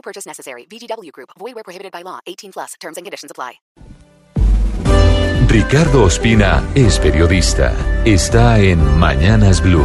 No purchase necessary. VGW Group. Void where prohibited by law. 18 plus. Terms and conditions apply. Ricardo Ospina es periodista. Está en Mañanas Blue.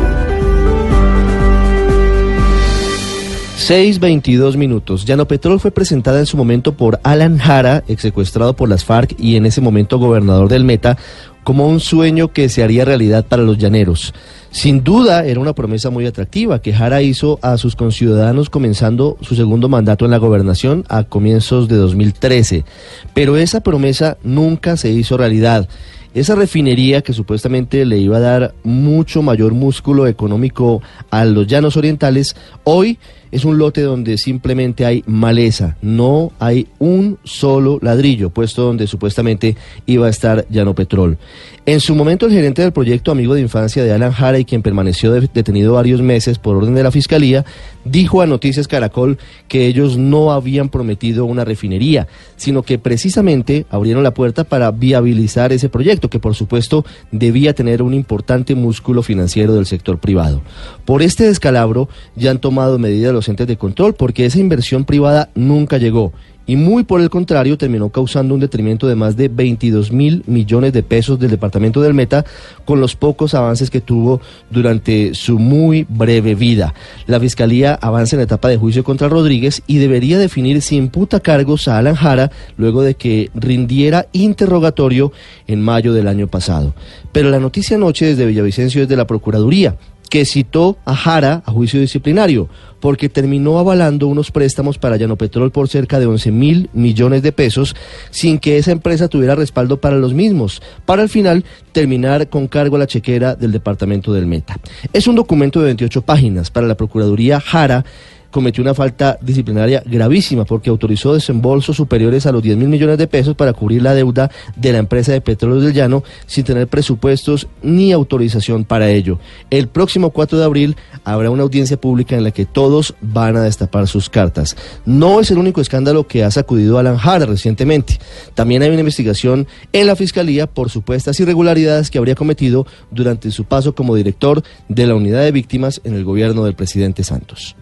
6.22 minutos. Llano Petrol fue presentada en su momento por Alan Jara, ex secuestrado por las FARC y en ese momento gobernador del Meta, como un sueño que se haría realidad para los llaneros. Sin duda era una promesa muy atractiva que Jara hizo a sus conciudadanos comenzando su segundo mandato en la gobernación a comienzos de 2013. Pero esa promesa nunca se hizo realidad. Esa refinería que supuestamente le iba a dar mucho mayor músculo económico a los llanos orientales, hoy es un lote donde simplemente hay maleza, no hay un solo ladrillo, puesto donde supuestamente iba a estar Llano Petrol. En su momento el gerente del proyecto, amigo de infancia de Alan Jara y quien permaneció detenido varios meses por orden de la Fiscalía, dijo a Noticias Caracol que ellos no habían prometido una refinería, sino que precisamente abrieron la puerta para viabilizar ese proyecto, que por supuesto debía tener un importante músculo financiero del sector privado. Por este descalabro ya han tomado medidas los entes de control porque esa inversión privada nunca llegó y muy por el contrario terminó causando un detrimento de más de 22 mil millones de pesos del departamento del Meta con los pocos avances que tuvo durante su muy breve vida. La fiscalía avanza en la etapa de juicio contra Rodríguez y debería definir si imputa cargos a Alan Jara luego de que rindiera interrogatorio en mayo del año pasado. Pero la noticia anoche desde Villavicencio es de la Procuraduría que citó a Jara a juicio disciplinario, porque terminó avalando unos préstamos para Llanopetrol por cerca de 11 mil millones de pesos, sin que esa empresa tuviera respaldo para los mismos, para al final terminar con cargo a la chequera del departamento del Meta. Es un documento de 28 páginas para la Procuraduría Jara cometió una falta disciplinaria gravísima porque autorizó desembolsos superiores a los 10 mil millones de pesos para cubrir la deuda de la empresa de Petróleos del Llano sin tener presupuestos ni autorización para ello. El próximo 4 de abril habrá una audiencia pública en la que todos van a destapar sus cartas. No es el único escándalo que ha sacudido a Alan Jara recientemente. También hay una investigación en la Fiscalía por supuestas irregularidades que habría cometido durante su paso como director de la unidad de víctimas en el gobierno del presidente Santos.